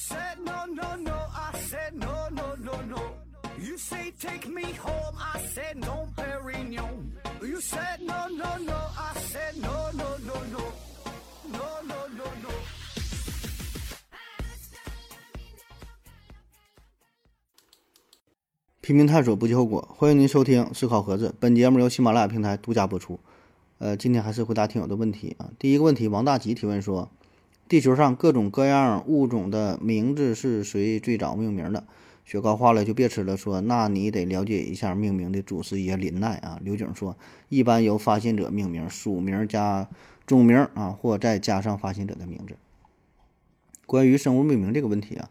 said no, no, no. I said no, no, no, no. You say take me home. I said no, Perignon. You said no, no, no. I said no, no, no, no. No, no, no, no. 拼命探索，不计后果。欢迎您收听《思考盒子》，本节目由喜马拉雅平台独家播出。呃，今天还是回答听友的问题啊。第一个问题，王大吉提问说：地球上各种各样物种的名字是谁最早命名的？雪糕化了就别吃了。说，那你得了解一下命名的祖师爷林奈啊。刘景说，一般由发现者命名，属名加种名啊，或再加上发现者的名字。关于生物命名这个问题啊。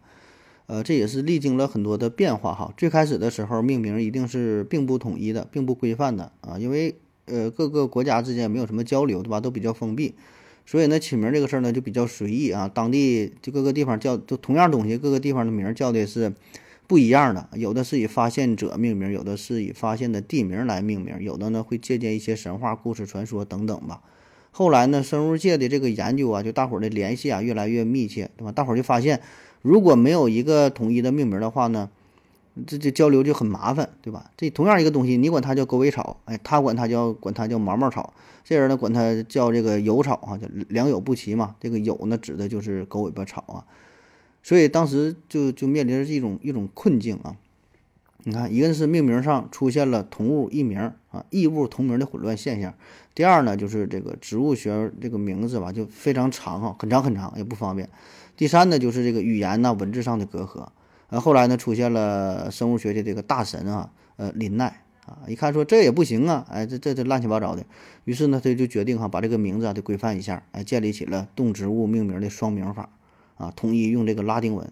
呃，这也是历经了很多的变化哈。最开始的时候，命名一定是并不统一的，并不规范的啊，因为呃各个国家之间没有什么交流，对吧？都比较封闭，所以呢，起名这个事儿呢就比较随意啊。当地就各个地方叫就同样东西，各个地方的名叫的是不一样的，有的是以发现者命名，有的是以发现的地名来命名，有的呢会借鉴一些神话故事、传说等等吧。后来呢，生物界的这个研究啊，就大伙儿的联系啊越来越密切，对吧？大伙儿就发现。如果没有一个统一的命名的话呢，这这交流就很麻烦，对吧？这同样一个东西，你管它叫狗尾草，哎，他管它叫管它叫毛毛草，这人呢管它叫这个有草啊，叫良莠不齐嘛。这个有呢指的就是狗尾巴草啊，所以当时就就面临着一种一种困境啊。你看，一个是命名上出现了同物异名啊，异物同名的混乱现象；第二呢，就是这个植物学这个名字吧，就非常长啊，很长很长，也不方便。第三呢，就是这个语言呐、文字上的隔阂。呃，后来呢，出现了生物学的这个大神啊，呃，林奈啊，一看说这也不行啊，哎，这这这乱七八糟的。于是呢，他就决定哈，把这个名字啊得规范一下，哎，建立起了动植物命名的双名法啊，统一用这个拉丁文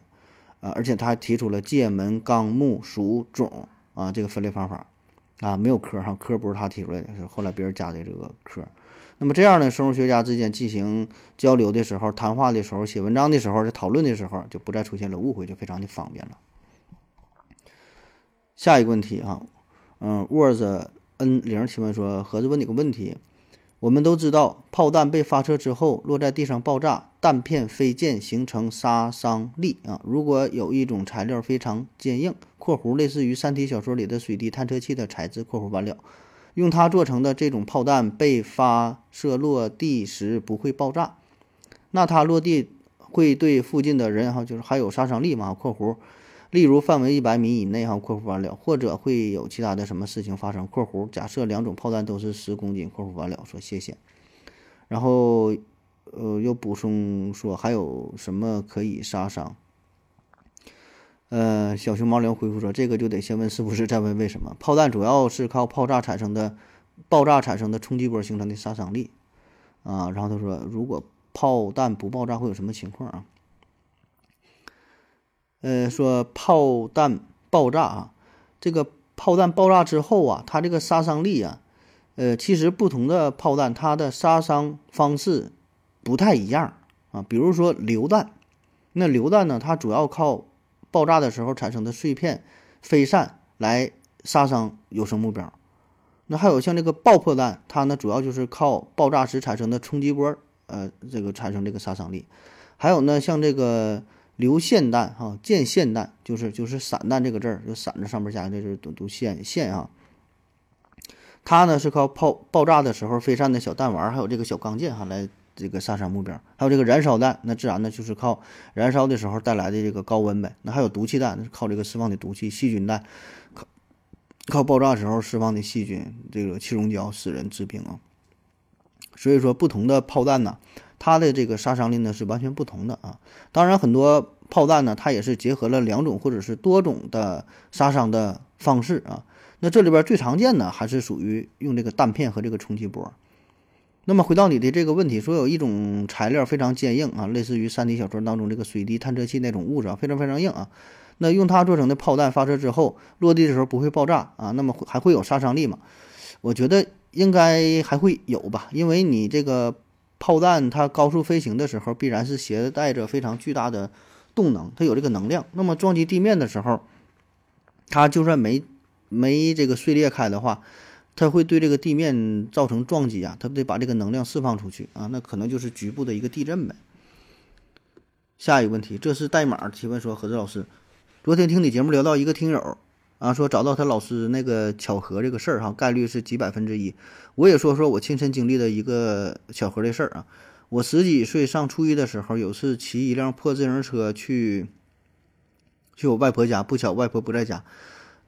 啊，而且他还提出了界门纲目属种啊这个分类方法啊，没有科哈，科不是他提出来的，是后来别人加的这个科。那么这样呢，生物学家之间进行交流的时候、谈话的时候、写文章的时候、在讨论的时候，就不再出现了误会，就非常的方便了。下一个问题啊，嗯，words n 零提问说，盒子问你个问题：我们都知道，炮弹被发射之后落在地上爆炸，弹片飞溅形成杀伤力啊。如果有一种材料非常坚硬（括弧类似于《三体》小说里的水滴探测器的材质）（括弧完了）。用它做成的这种炮弹被发射落地时不会爆炸，那它落地会对附近的人哈，就是还有杀伤力吗？（括弧）例如范围一百米以内哈，（括弧完了）或者会有其他的什么事情发生？（括弧）假设两种炮弹都是十公斤，（括弧完了）说谢谢。然后，呃，又补充说还有什么可以杀伤？呃，小熊猫粮回复说：“这个就得先问是不是，再问为什么。炮弹主要是靠爆炸产生的爆炸产生的冲击波形成的杀伤力啊。”然后他说：“如果炮弹不爆炸会有什么情况啊？”呃，说炮弹爆炸啊，这个炮弹爆炸之后啊，它这个杀伤力啊，呃，其实不同的炮弹它的杀伤方式不太一样啊。比如说榴弹，那榴弹呢，它主要靠爆炸的时候产生的碎片飞散来杀伤有生目标，那还有像这个爆破弹，它呢主要就是靠爆炸时产生的冲击波，呃，这个产生这个杀伤力。还有呢，像这个流线弹哈，箭线弹就是就是散弹这个字儿，就散着上面加的就是读读线线啊。它呢是靠炮爆炸的时候飞散的小弹丸，还有这个小钢箭哈来。这个杀伤目标，还有这个燃烧弹，那自然呢就是靠燃烧的时候带来的这个高温呗。那还有毒气弹，那是靠这个释放的毒气；细菌弹，靠靠爆炸时候释放的细菌，这个气溶胶使人致病啊。所以说，不同的炮弹呢，它的这个杀伤力呢是完全不同的啊。当然，很多炮弹呢，它也是结合了两种或者是多种的杀伤的方式啊。那这里边最常见的还是属于用这个弹片和这个冲击波。那么回到你的这个问题，说有一种材料非常坚硬啊，类似于三体小说当中这个水滴探测器那种物质啊，非常非常硬啊。那用它做成的炮弹发射之后落地的时候不会爆炸啊，那么还会有杀伤力吗？我觉得应该还会有吧，因为你这个炮弹它高速飞行的时候必然是携带着非常巨大的动能，它有这个能量。那么撞击地面的时候，它就算没没这个碎裂开的话。它会对这个地面造成撞击啊，它不得把这个能量释放出去啊，那可能就是局部的一个地震呗。下一个问题，这是代码提问说，何志老师，昨天听你节目聊到一个听友啊，说找到他老师那个巧合这个事儿哈，概率是几百分之一。我也说说我亲身经历的一个巧合的事儿啊。我十几岁上初一的时候，有次骑一辆破自行车去去我外婆家，不巧外婆不在家。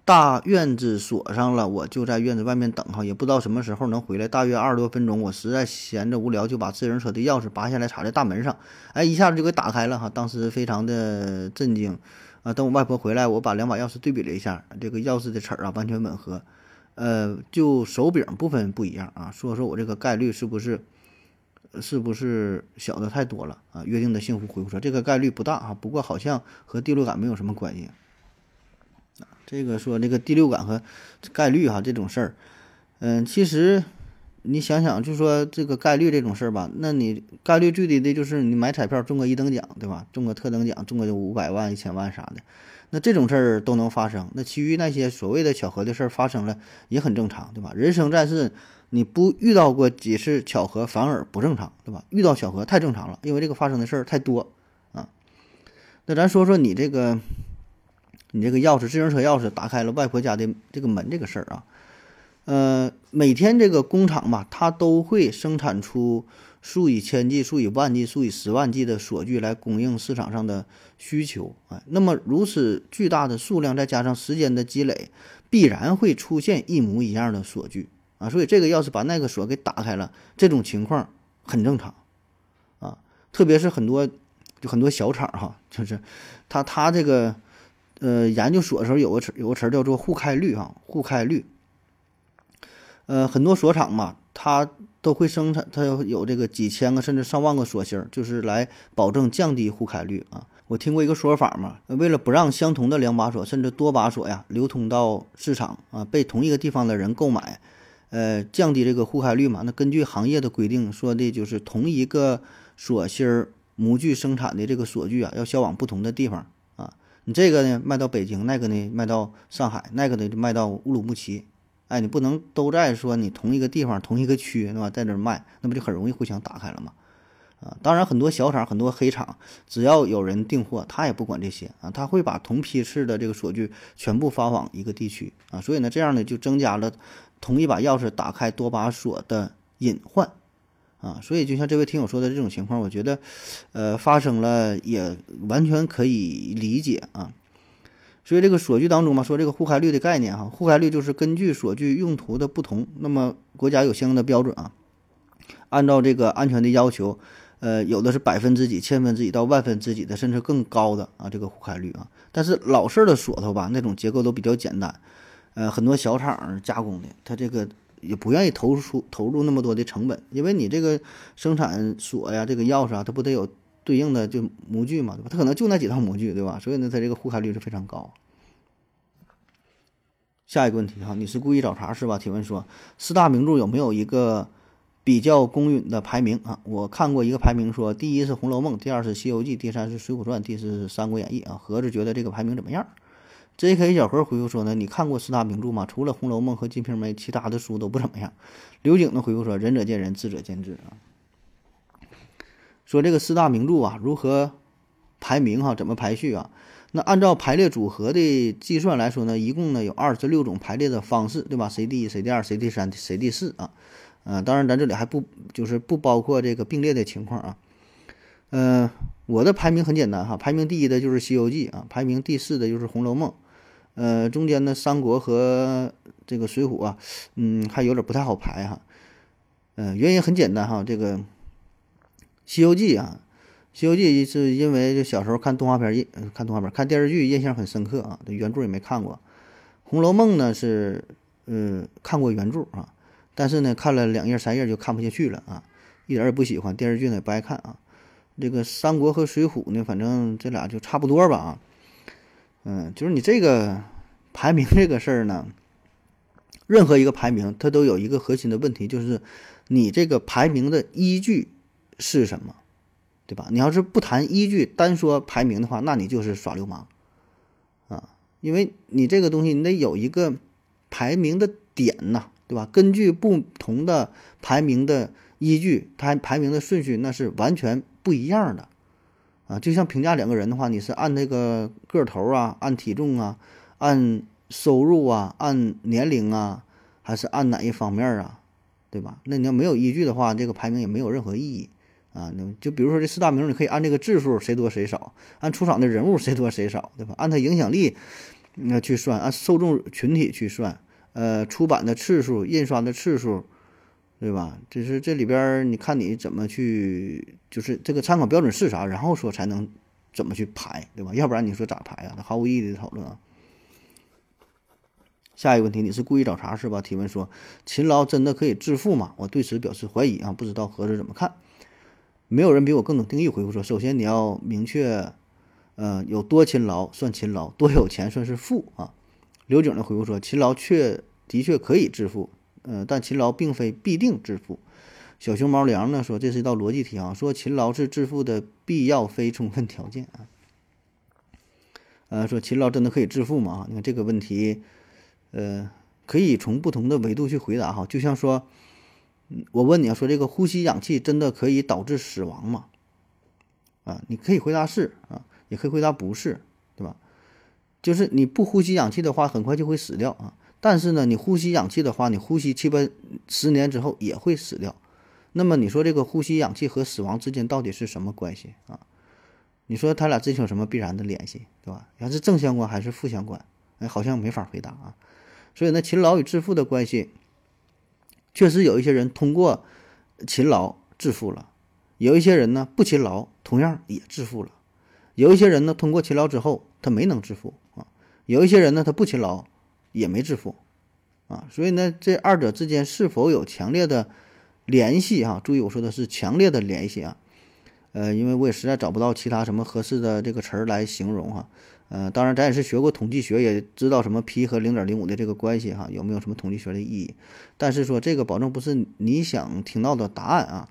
大院子锁上了，我就在院子外面等哈，也不知道什么时候能回来。大约二十多分钟，我实在闲着无聊，就把自行车的钥匙拔下来插在大门上，哎，一下子就给打开了哈。当时非常的震惊啊！等我外婆回来，我把两把钥匙对比了一下，这个钥匙的齿儿啊完全吻合，呃，就手柄部分不一样啊。说说我这个概率是不是是不是小的太多了啊？约定的幸福回复说这个概率不大啊，不过好像和第六感没有什么关系。这个说这个第六感和概率哈这种事儿，嗯，其实你想想，就说这个概率这种事儿吧，那你概率最低的就是你买彩票中个一等奖，对吧？中个特等奖，中个就五百万、一千万啥的，那这种事儿都能发生。那其余那些所谓的巧合的事儿发生了也很正常，对吧？人生在世，你不遇到过几次巧合反而不正常，对吧？遇到巧合太正常了，因为这个发生的事儿太多啊。那咱说说你这个。你这个钥匙，自行车钥匙打开了外婆家的这个门，这个事儿啊，呃，每天这个工厂吧，它都会生产出数以千计、数以万计、数以十万计的锁具来供应市场上的需求啊。那么如此巨大的数量，再加上时间的积累，必然会出现一模一样的锁具啊。所以这个钥匙把那个锁给打开了，这种情况很正常啊。特别是很多就很多小厂哈，就是他他这个。呃，研究所的时候有个词，有个词叫做互开率哈，互开率。呃，很多锁厂嘛，它都会生产，它有这个几千个甚至上万个锁芯，就是来保证降低互开率啊。我听过一个说法嘛，为了不让相同的两把锁甚至多把锁呀流通到市场啊，被同一个地方的人购买，呃，降低这个互开率嘛。那根据行业的规定说的就是同一个锁芯模具生产的这个锁具啊，要销往不同的地方。你这个呢卖到北京，那个呢卖到上海，那个呢就卖到乌鲁木齐，哎，你不能都在说你同一个地方、同一个区，对吧？在那卖，那不就很容易互相打开了吗？啊，当然很多小厂、很多黑厂，只要有人订货，他也不管这些啊，他会把同批次的这个锁具全部发往一个地区啊，所以呢，这样呢就增加了同一把钥匙打开多把锁的隐患。啊，所以就像这位听友说的这种情况，我觉得，呃，发生了也完全可以理解啊。所以这个锁具当中嘛，说这个互开率的概念哈，互开率就是根据锁具用途的不同，那么国家有相应的标准啊，按照这个安全的要求，呃，有的是百分之几、千分之几到万分之几的，甚至更高的啊，这个互开率啊。但是老式的锁头吧，那种结构都比较简单，呃，很多小厂加工的，它这个。也不愿意投出投入那么多的成本，因为你这个生产锁呀，这个钥匙啊，它不得有对应的就模具嘛，对吧？它可能就那几套模具，对吧？所以呢，它这个互开率是非常高。下一个问题哈，你是故意找茬是吧？提问说四大名著有没有一个比较公允的排名啊？我看过一个排名，说第一是《红楼梦》，第二是《西游记》，第三是《水浒传》，第四是《三国演义》啊。盒子觉得这个排名怎么样？J.K. 小何回复说呢，你看过四大名著吗？除了《红楼梦》和《金瓶梅》，其他的书都不怎么样。刘景的回复说，仁者见仁，智者见智啊。说这个四大名著啊，如何排名哈？怎么排序啊？那按照排列组合的计算来说呢，一共呢有二十六种排列的方式，对吧？谁第一，谁第二，谁第三，谁第四啊？呃，当然咱这里还不就是不包括这个并列的情况啊。嗯，我的排名很简单哈，排名第一的就是《西游记》啊，排名第四的就是《红楼梦》。呃，中间的三国和这个水浒啊，嗯，还有点不太好排哈。嗯，原因很简单哈，这个《西游记》啊，《西游记》是因为就小时候看动画片印，看动画片看电视剧印象很深刻啊，这原著也没看过。《红楼梦》呢是，嗯，看过原著啊，但是呢看了两页三页就看不下去了啊，一点也不喜欢电视剧呢也不爱看啊。这个三国和水浒呢，反正这俩就差不多吧啊。嗯，就是你这个排名这个事儿呢，任何一个排名它都有一个核心的问题，就是你这个排名的依据是什么，对吧？你要是不谈依据，单说排名的话，那你就是耍流氓啊！因为你这个东西你得有一个排名的点呐，对吧？根据不同的排名的依据，它排名的顺序那是完全不一样的。啊。就像评价两个人的话，你是按那个个头啊，按体重啊，按收入啊，按年龄啊，还是按哪一方面啊，对吧？那你要没有依据的话，这个排名也没有任何意义啊。那就比如说这四大名，你可以按这个字数谁多谁少，按出场的人物谁多谁少，对吧？按他影响力那去算，按受众群体去算，呃，出版的次数、印刷的次数。对吧？就是这里边你看你怎么去，就是这个参考标准是啥，然后说才能怎么去排，对吧？要不然你说咋排啊？那毫无意义的讨论啊。下一个问题，你是故意找茬是吧？提问说，勤劳真的可以致富吗？我对此表示怀疑啊，不知道何子怎么看？没有人比我更懂定义。回复说，首先你要明确，呃，有多勤劳算勤劳，多有钱算是富啊。刘景的回复说，勤劳确的确可以致富。嗯，但勤劳并非必定致富。小熊猫粮呢说，这是一道逻辑题啊，说勤劳是致富的必要非充分条件啊。呃，说勤劳真的可以致富吗？你看这个问题，呃，可以从不同的维度去回答哈。就像说，我问你啊，说这个呼吸氧气真的可以导致死亡吗？啊，你可以回答是啊，也可以回答不是，对吧？就是你不呼吸氧气的话，很快就会死掉啊。但是呢，你呼吸氧气的话，你呼吸七八十年之后也会死掉。那么你说这个呼吸氧气和死亡之间到底是什么关系啊？你说他俩之间有什么必然的联系，对吧？要是正相关还是负相关？哎，好像没法回答啊。所以呢，勤劳与致富的关系，确实有一些人通过勤劳致富了，有一些人呢不勤劳同样也致富了，有一些人呢通过勤劳之后他没能致富啊，有一些人呢他不勤劳。也没致富，啊，所以呢，这二者之间是否有强烈的联系？哈，注意我说的是强烈的联系啊，呃，因为我也实在找不到其他什么合适的这个词儿来形容哈，呃，当然咱也是学过统计学，也知道什么 p 和零点零五的这个关系哈，有没有什么统计学的意义？但是说这个保证不是你想听到的答案啊，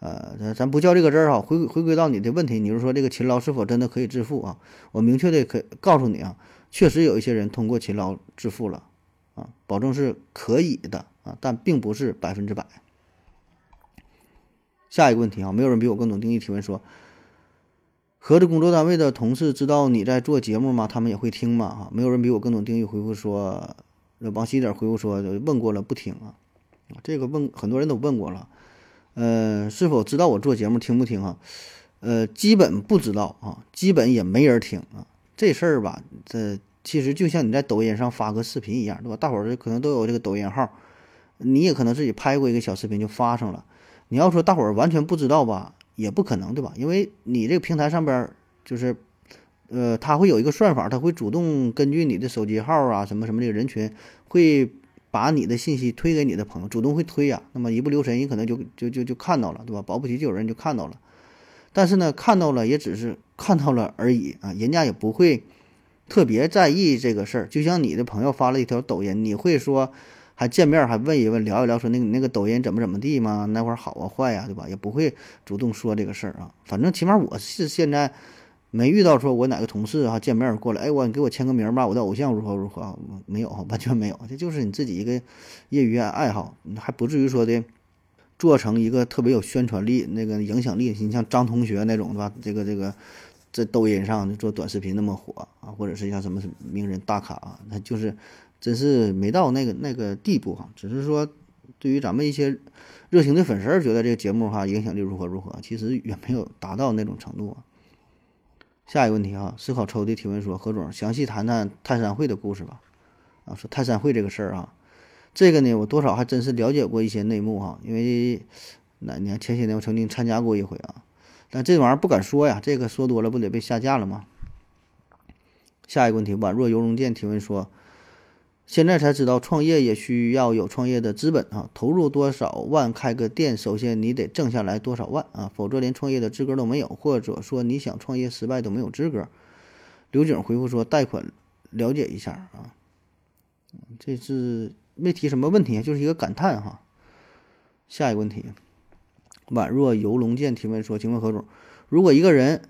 呃，咱咱不较这个真儿哈，回回归到你的问题，你是说这个勤劳是否真的可以致富啊？我明确的可告诉你啊。确实有一些人通过勤劳致富了，啊，保证是可以的啊，但并不是百分之百。下一个问题啊，没有人比我更懂定义。提问说，合着工作单位的同事知道你在做节目吗？他们也会听吗？哈，没有人比我更懂定义。回复说，王西点回复说，问过了不听啊，这个问很多人都问过了，呃，是否知道我做节目听不听啊？呃，基本不知道啊，基本也没人听啊。这事儿吧，这其实就像你在抖音上发个视频一样，对吧？大伙儿可能都有这个抖音号，你也可能自己拍过一个小视频就发上了。你要说大伙儿完全不知道吧，也不可能，对吧？因为你这个平台上边就是，呃，它会有一个算法，它会主动根据你的手机号啊什么什么这个人群，会把你的信息推给你的朋友，主动会推呀。那么一不留神，你可能就就就就看到了，对吧？保不齐就有人就看到了。但是呢，看到了也只是看到了而已啊，人家也不会特别在意这个事儿。就像你的朋友发了一条抖音，你会说还见面还问一问聊一聊，说那个那个抖音怎么怎么地吗？那会儿好啊坏呀，对吧？也不会主动说这个事儿啊。反正起码我是现在没遇到说我哪个同事哈见面过来，哎我你给我签个名吧，我的偶像如何如何，没有完全没有，这就是你自己一个业余爱好，还不至于说的。做成一个特别有宣传力、那个影响力，你像张同学那种，对吧？这个这个，在抖音上做短视频那么火啊，或者是像什么名人大咖啊，那就是真是没到那个那个地步哈。只是说，对于咱们一些热情的粉丝儿，觉得这个节目哈影响力如何如何，其实远没有达到那种程度啊。下一个问题啊，思考抽的提问说：何总，详细谈谈泰山会的故事吧。啊，说泰山会这个事儿啊。这个呢，我多少还真是了解过一些内幕哈，因为哪年前些年我曾经参加过一回啊，但这玩意儿不敢说呀，这个说多了不得被下架了吗？下一个问题，宛若游龙剑提问说，现在才知道创业也需要有创业的资本啊，投入多少万开个店，首先你得挣下来多少万啊，否则连创业的资格都没有，或者说你想创业失败都没有资格。刘景回复说，贷款了解一下啊，这是。没提什么问题，就是一个感叹哈。下一个问题，宛若游龙剑提问说：“请问何总，如果一个人，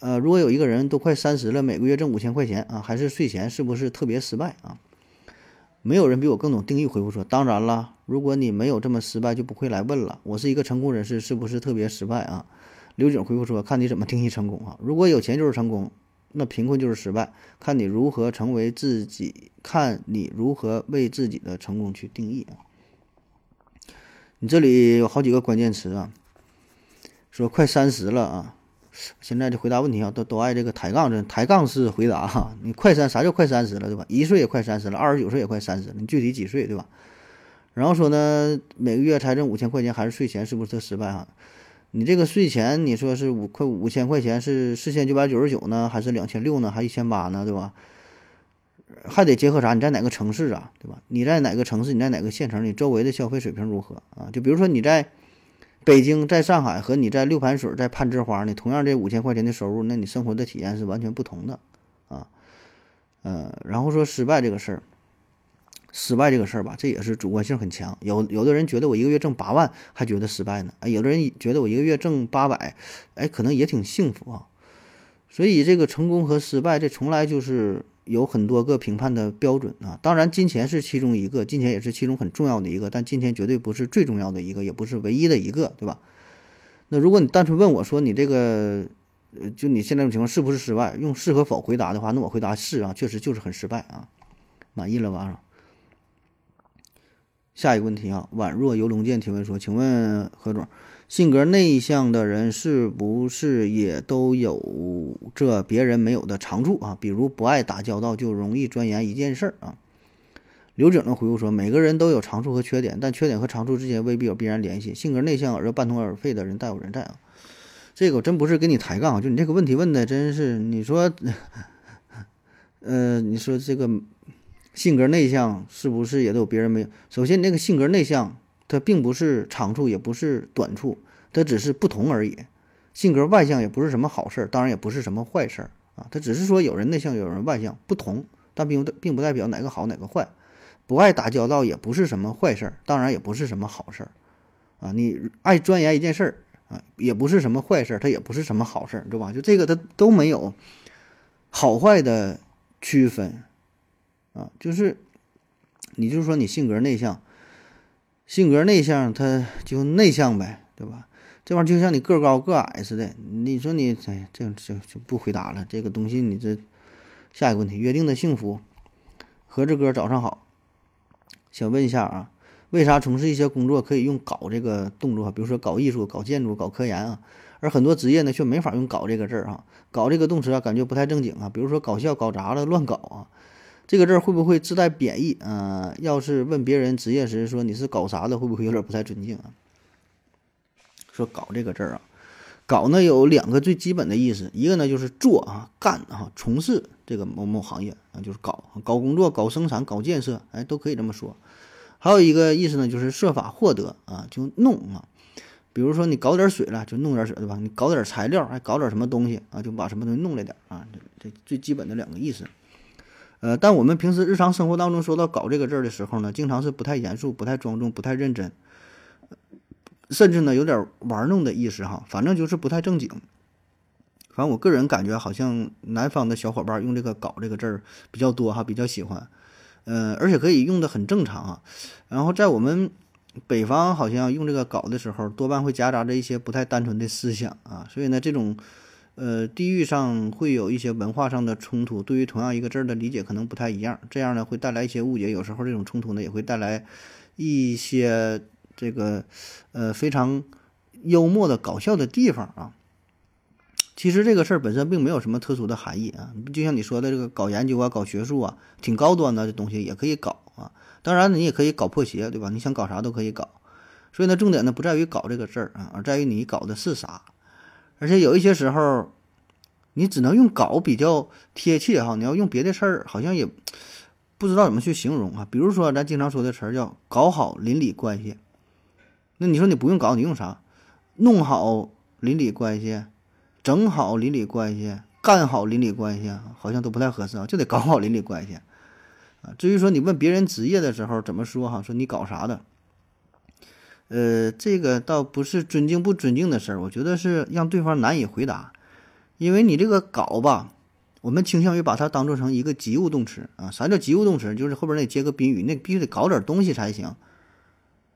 呃，如果有一个人都快三十了，每个月挣五千块钱啊，还是税前，是不是特别失败啊？”没有人比我更懂定义。回复说：“当然了，如果你没有这么失败，就不会来问了。我是一个成功人士，是不是特别失败啊？”刘景回复说：“看你怎么定义成功啊！如果有钱就是成功，那贫困就是失败。看你如何成为自己，看你如何为自己的成功去定义啊！你这里有好几个关键词啊，说快三十了啊，现在就回答问题啊，都都爱这个抬杠，这抬杠式回答哈。你快三啥叫快三十了，对吧？一岁也快三十了，二十九岁也快三十了，你具体几岁，对吧？然后说呢，每个月才挣五千块钱还是税前，是不是特失败哈？”你这个税前，你说是五块五千块钱，是四千九百九十九呢，还是两千六呢，还一千八呢，对吧？还得结合啥？你在哪个城市啊，对吧？你在哪个城市？你在哪个县城？你周围的消费水平如何啊？就比如说你在北京、在上海和你在六盘水、在攀枝花，你同样这五千块钱的收入，那你生活的体验是完全不同的啊。呃，然后说失败这个事儿。失败这个事儿吧，这也是主观性很强。有有的人觉得我一个月挣八万还觉得失败呢，哎，有的人觉得我一个月挣八百，哎，可能也挺幸福啊。所以这个成功和失败，这从来就是有很多个评判的标准啊。当然，金钱是其中一个，金钱也是其中很重要的一个，但金钱绝对不是最重要的一个，也不是唯一的一个，对吧？那如果你单纯问我说你这个，呃，就你现在这种情况是不是失败？用是和否回答的话，那我回答是啊，确实就是很失败啊。满意了吧？下一个问题啊，宛若游龙剑提问说：“请问何总，性格内向的人是不是也都有着别人没有的长处啊？比如不爱打交道，就容易钻研一件事儿啊？”刘景呢回复说：“每个人都有长处和缺点，但缺点和长处之间未必有必然联系。性格内向而又半途而废的人大有人在啊。”这个我真不是跟你抬杠，就你这个问题问的真是，你说，呃，你说这个。性格内向是不是也都有别人没有？首先，你那个性格内向，它并不是长处，也不是短处，它只是不同而已。性格外向也不是什么好事儿，当然也不是什么坏事儿啊。它只是说有人内向，有人外向，不同，但并不并不代表哪个好哪个坏。不爱打交道也不是什么坏事儿，当然也不是什么好事儿啊。你爱钻研一件事儿啊，也不是什么坏事儿，它也不是什么好事儿，对吧？就这个它都没有好坏的区分。啊，就是，你就是说你性格内向，性格内向，他就内向呗，对吧？这玩意儿就像你个高个矮似的。你说你哎，这样就就不回答了。这个东西，你这下一个问题，约定的幸福，何志哥早上好，想问一下啊，为啥从事一些工作可以用搞这个动作？比如说搞艺术、搞建筑、搞科研啊，而很多职业呢却没法用搞这个字儿啊，搞这个动词啊，感觉不太正经啊。比如说搞笑、搞砸了、乱搞啊。这个字儿会不会自带贬义啊？要是问别人职业时说你是搞啥的，会不会有点不太尊敬啊？说搞这个字儿啊，搞呢有两个最基本的意思，一个呢就是做啊、干啊、从事这个某某行业啊，就是搞搞工作、搞生产、搞建设，哎，都可以这么说。还有一个意思呢，就是设法获得啊，就弄啊。比如说你搞点水了，就弄点水，对吧？你搞点材料，还搞点什么东西啊，就把什么东西弄来点啊。这这最基本的两个意思。呃，但我们平时日常生活当中说到“搞”这个字儿的时候呢，经常是不太严肃、不太庄重、不太认真，甚至呢有点玩弄的意思哈。反正就是不太正经。反正我个人感觉，好像南方的小伙伴用这个“搞”这个字儿比较多哈，比较喜欢。呃，而且可以用的很正常啊。然后在我们北方，好像用这个“搞”的时候，多半会夹杂着一些不太单纯的思想啊。所以呢，这种。呃，地域上会有一些文化上的冲突，对于同样一个字儿的理解可能不太一样，这样呢会带来一些误解。有时候这种冲突呢也会带来一些这个呃非常幽默的搞笑的地方啊。其实这个事儿本身并没有什么特殊的含义啊，就像你说的这个搞研究啊、搞学术啊，挺高端的这东西也可以搞啊。当然你也可以搞破鞋，对吧？你想搞啥都可以搞。所以呢，重点呢不在于搞这个事儿啊，而在于你搞的是啥。而且有一些时候，你只能用“搞”比较贴切哈。你要用别的事儿，好像也不知道怎么去形容啊。比如说，咱经常说的词儿叫“搞好邻里关系”。那你说你不用搞，你用啥？弄好邻里关系，整好邻里关系，干好邻里关系，好像都不太合适啊。就得搞好邻里关系啊。至于说你问别人职业的时候怎么说哈，说你搞啥的？呃，这个倒不是尊敬不尊敬的事儿，我觉得是让对方难以回答，因为你这个搞吧，我们倾向于把它当做成一个及物动词啊。啥叫及物动词？就是后边那接个宾语，那必须得搞点东西才行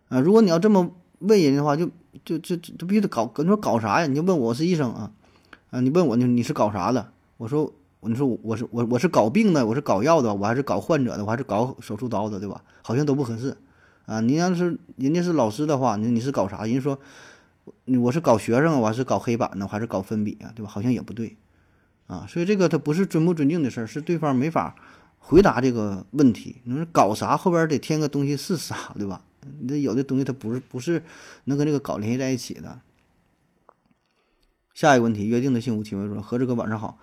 啊。如果你要这么问人的话，就就就就必须得搞，你说搞啥呀？你就问我，是医生啊，啊，你问我你你是搞啥的？我说你说我是我我是搞病的，我是搞药的，我还是搞患者的，我还是搞手术刀的，对吧？好像都不合适啊。你要是人家是老师的话，你你是搞啥？人家说我是搞学生，我还是搞黑板呢，我还是搞粉笔啊，对吧？好像也不对啊。所以这个它不是尊不尊敬的事儿，是对方没法回答这个问题。你说搞啥后边得添个东西是啥，对吧？你这有的东西它不是不是能跟这个搞联系在一起的。下一个问题，约定的幸福提问说：何志哥晚上好，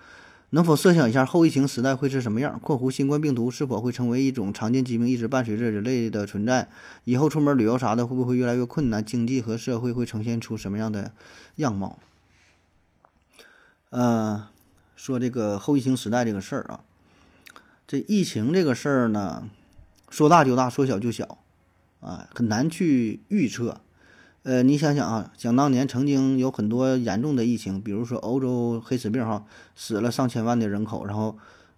能否设想一下后疫情时代会是什么样？（括弧新冠病毒是否会成为一种常见疾病，一直伴随着人类的存在？以后出门旅游啥的会不会越来越困难？经济和社会会呈现出什么样的样貌？）呃，说这个后疫情时代这个事儿啊，这疫情这个事儿呢，说大就大，说小就小。啊，很难去预测。呃，你想想啊，想当年曾经有很多严重的疫情，比如说欧洲黑死病，哈，死了上千万的人口。然后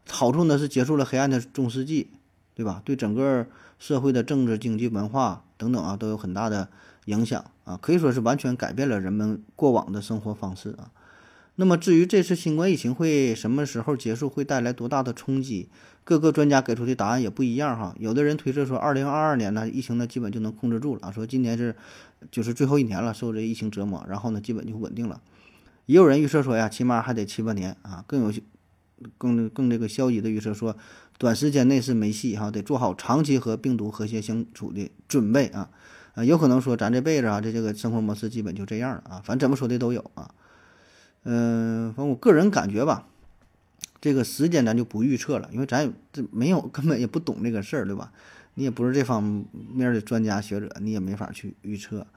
好处呢是结束了黑暗的中世纪，对吧？对整个社会的政治、经济、文化等等啊，都有很大的影响啊，可以说是完全改变了人们过往的生活方式啊。那么至于这次新冠疫情会什么时候结束，会带来多大的冲击？各个专家给出的答案也不一样哈，有的人推测说，二零二二年呢，疫情呢基本就能控制住了，说今年是就是最后一年了，受这疫情折磨，然后呢基本就稳定了。也有人预测说呀，起码还得七八年啊，更有更更这个消极的预测说，短时间内是没戏哈，得做好长期和病毒和谐相处的准备啊。啊，有可能说咱这辈子啊，这这个生活模式基本就这样了啊，反正怎么说的都有啊。嗯，反正我个人感觉吧。这个时间咱就不预测了，因为咱也这没有根本也不懂这个事儿，对吧？你也不是这方面的专家学者，你也没法去预测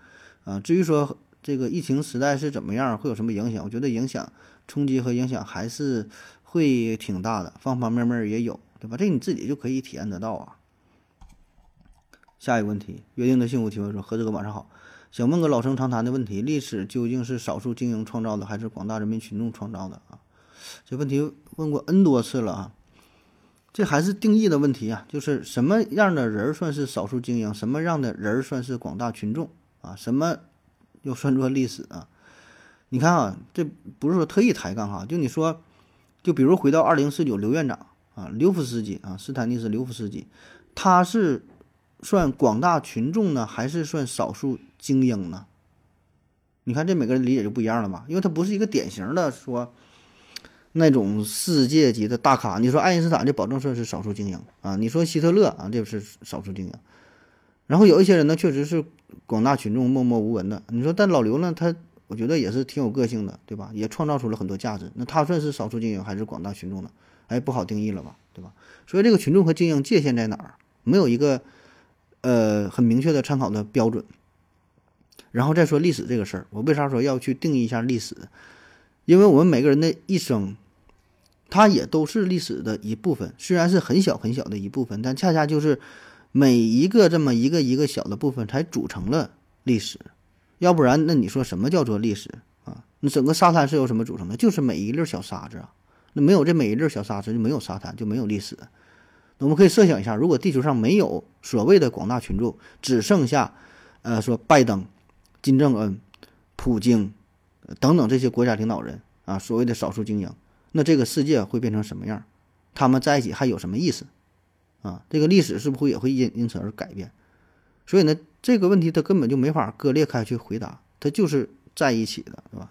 啊。至于说这个疫情时代是怎么样，会有什么影响？我觉得影响、冲击和影响还是会挺大的，方方面面也有，对吧？这你自己就可以体验得到啊。下一个问题，约定的幸福提问说：何志哥晚上好，想问个老生常谈的问题：历史究竟是少数精英创造的，还是广大人民群众创造的啊？这问题问过 N 多次了啊，这还是定义的问题啊，就是什么样的人算是少数精英，什么样的人算是广大群众啊？什么又算作历史啊？你看啊，这不是说特意抬杠哈，就你说，就比如回到二零四九刘院长啊，刘夫斯基啊，斯坦尼斯刘夫斯基，他是算广大群众呢，还是算少数精英呢？你看这每个人理解就不一样了嘛，因为他不是一个典型的说。那种世界级的大咖，你说爱因斯坦这保证算是少数精英啊？你说希特勒啊，这是少数精英。然后有一些人呢，确实是广大群众默默无闻的。你说，但老刘呢，他我觉得也是挺有个性的，对吧？也创造出了很多价值。那他算是少数精英还是广大群众呢？哎，不好定义了吧，对吧？所以这个群众和精英界限在哪儿？没有一个呃很明确的参考的标准。然后再说历史这个事儿，我为啥说要去定义一下历史？因为我们每个人的一生。它也都是历史的一部分，虽然是很小很小的一部分，但恰恰就是每一个这么一个一个小的部分才组成了历史。要不然，那你说什么叫做历史啊？那整个沙滩是由什么组成的？就是每一粒小沙子啊。那没有这每一粒小沙子，就没有沙滩，就没有历史。我们可以设想一下，如果地球上没有所谓的广大群众，只剩下呃说拜登、金正恩、普京等等这些国家领导人啊，所谓的少数精英。那这个世界会变成什么样？他们在一起还有什么意思？啊，这个历史是不是也会因因此而改变？所以呢，这个问题它根本就没法割裂开去回答，它就是在一起的，对吧？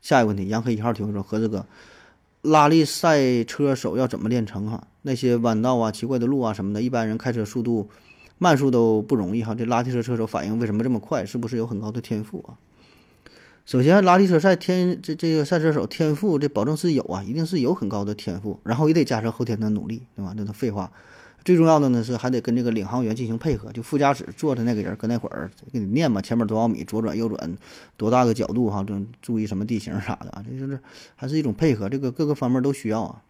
下一个问题，杨黑一号提问说：何子哥，拉力赛车手要怎么练成？哈，那些弯道啊、奇怪的路啊什么的，一般人开车速度慢速都不容易哈。这拉力车车手反应为什么这么快？是不是有很高的天赋啊？首先，拉力车赛天这这个赛车手天赋这保证是有啊，一定是有很高的天赋，然后也得加上后天的努力，对吧？这都废话。最重要的呢是还得跟这个领航员进行配合，就副驾驶坐的那个人搁那会儿给你念嘛，前面多少米左转右转，多大个角度哈，这注意什么地形啥的啊，这就是还是一种配合，这个各个方面都需要啊。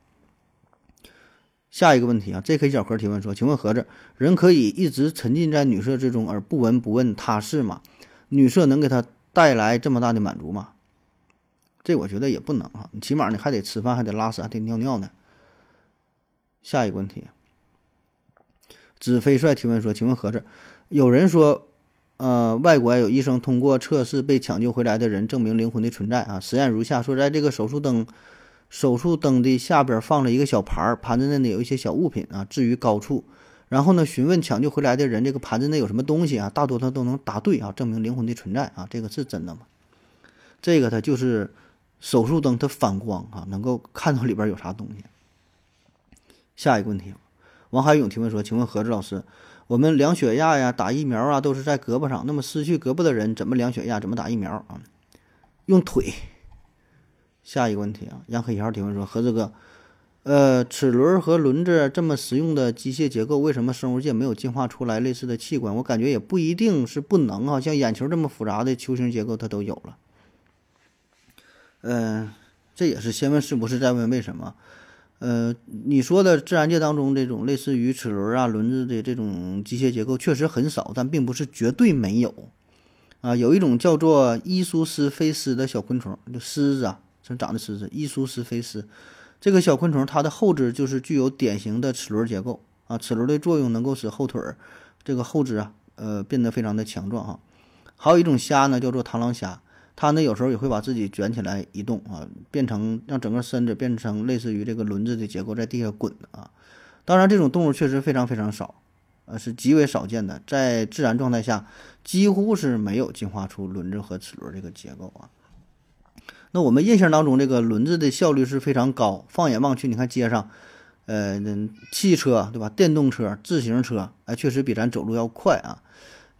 下一个问题啊，J.K. 小何提问说，请问盒子，人可以一直沉浸在女色之中而不闻不问他事吗？女色能给他？带来这么大的满足吗？这我觉得也不能啊，你起码你还得吃饭，还得拉屎，还得尿尿呢。下一个问题，子飞帅提问说：“请问何子，有人说，呃，外国有医生通过测试被抢救回来的人，证明灵魂的存在啊。实验如下：说在这个手术灯手术灯的下边放了一个小盘儿，盘子内呢有一些小物品啊，置于高处。然后呢，询问抢救回来的人，这个盘子内有什么东西啊？大多他都能答对啊，证明灵魂的存在啊。这个是真的吗？这个它就是手术灯它反光啊，能够看到里边有啥东西。下一个问题，王海勇提问说：“请问何志老师，我们量血压呀、打疫苗啊，都是在胳膊上。那么失去胳膊的人怎么量血压、怎么打疫苗啊？用腿。”下一个问题啊，杨黑一号提问说：“何子哥，呃，齿轮和轮子这么实用的机械结构，为什么生物界没有进化出来类似的器官？我感觉也不一定是不能啊，像眼球这么复杂的球形结构，它都有了。嗯，这也是先问是不是，再问为什么。”呃，你说的自然界当中这种类似于齿轮啊、轮子的这种机械结构确实很少，但并不是绝对没有。啊，有一种叫做伊苏斯菲斯的小昆虫，就狮子啊，长的狮子，伊苏斯菲斯。这个小昆虫它的后肢就是具有典型的齿轮结构啊，齿轮的作用能够使后腿儿这个后肢啊，呃，变得非常的强壮哈。还有一种虾呢，叫做螳螂虾。它呢有时候也会把自己卷起来移动啊，变成让整个身子变成类似于这个轮子的结构，在地下滚啊。当然，这种动物确实非常非常少，呃，是极为少见的，在自然状态下几乎是没有进化出轮子和齿轮这个结构啊。那我们印象当中，这个轮子的效率是非常高。放眼望去，你看街上，呃，汽车对吧？电动车、自行车，哎，确实比咱走路要快啊。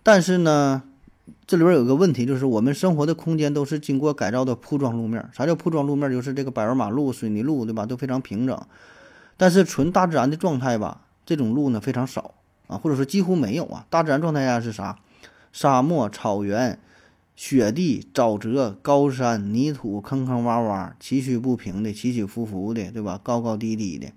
但是呢，这里边有个问题，就是我们生活的空间都是经过改造的铺装路面。啥叫铺装路面？就是这个柏油马路、水泥路，对吧？都非常平整。但是纯大自然的状态吧，这种路呢非常少啊，或者说几乎没有啊。大自然状态下是啥？沙漠、草原、雪地、沼泽、高山、泥土、坑坑洼洼、崎岖不平的、起起伏伏的，对吧？高高低低的。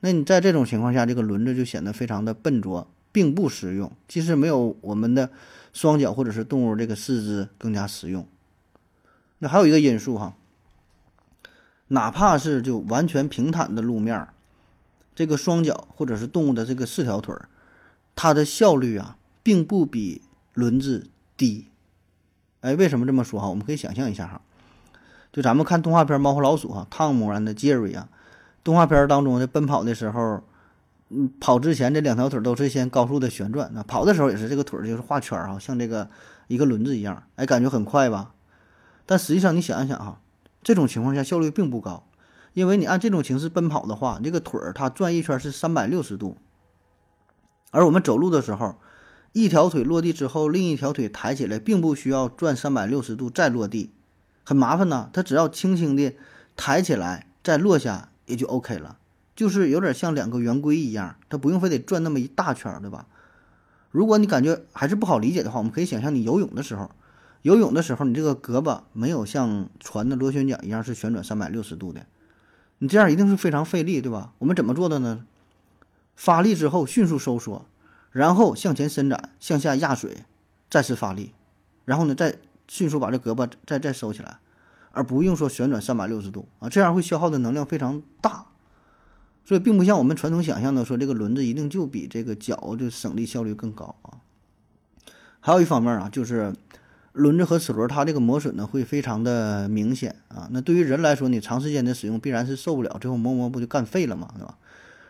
那你在这种情况下，这个轮子就显得非常的笨拙，并不实用。其实没有我们的。双脚或者是动物这个四肢更加实用。那还有一个因素哈，哪怕是就完全平坦的路面，这个双脚或者是动物的这个四条腿儿，它的效率啊，并不比轮子低。哎，为什么这么说哈？我们可以想象一下哈，就咱们看动画片《猫和老鼠》哈，汤姆 and Jerry 啊，动画片当中的奔跑的时候。嗯，跑之前这两条腿都是先高速的旋转，那跑的时候也是这个腿就是画圈儿啊，像这个一个轮子一样，哎，感觉很快吧？但实际上你想一想哈，这种情况下效率并不高，因为你按这种形式奔跑的话，这个腿儿它转一圈是三百六十度，而我们走路的时候，一条腿落地之后，另一条腿抬起来，并不需要转三百六十度再落地，很麻烦呐。它只要轻轻的抬起来再落下，也就 OK 了。就是有点像两个圆规一样，它不用非得转那么一大圈，对吧？如果你感觉还是不好理解的话，我们可以想象你游泳的时候，游泳的时候你这个胳膊没有像船的螺旋桨一样是旋转三百六十度的，你这样一定是非常费力，对吧？我们怎么做的呢？发力之后迅速收缩，然后向前伸展，向下压水，再次发力，然后呢再迅速把这胳膊再再收起来，而不用说旋转三百六十度啊，这样会消耗的能量非常大。所以并不像我们传统想象的说，这个轮子一定就比这个脚就省力效率更高啊。还有一方面啊，就是轮子和齿轮它这个磨损呢会非常的明显啊。那对于人来说，你长时间的使用必然是受不了，最后磨磨不就干废了嘛，对吧？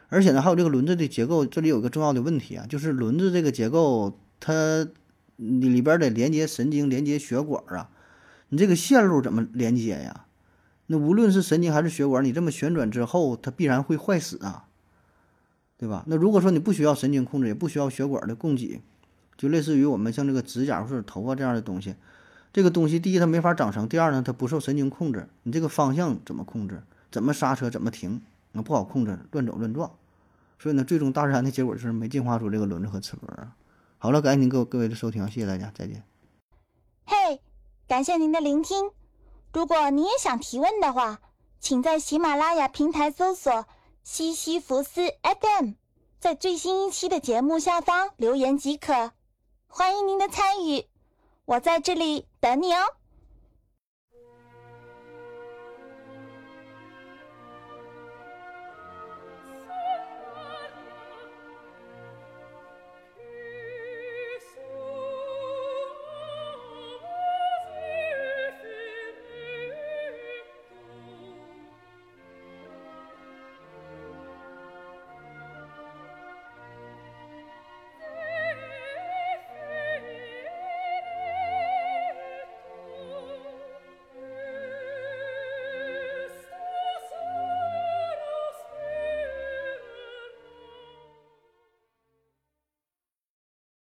而且呢，还有这个轮子的结构，这里有个重要的问题啊，就是轮子这个结构它里边得连接神经、连接血管啊，你这个线路怎么连接呀？那无论是神经还是血管，你这么旋转之后，它必然会坏死啊，对吧？那如果说你不需要神经控制，也不需要血管的供给，就类似于我们像这个指甲或者头发这样的东西，这个东西第一它没法长成，第二呢它不受神经控制，你这个方向怎么控制？怎么刹车？怎么停？那不好控制，乱走乱撞。所以呢，最终大自然的结果就是没进化出这个轮子和齿轮啊。好了，感谢您各各位的收听，谢谢大家，再见。嘿，感谢您的聆听。如果你也想提问的话，请在喜马拉雅平台搜索“西西弗斯 FM”，在最新一期的节目下方留言即可。欢迎您的参与，我在这里等你哦。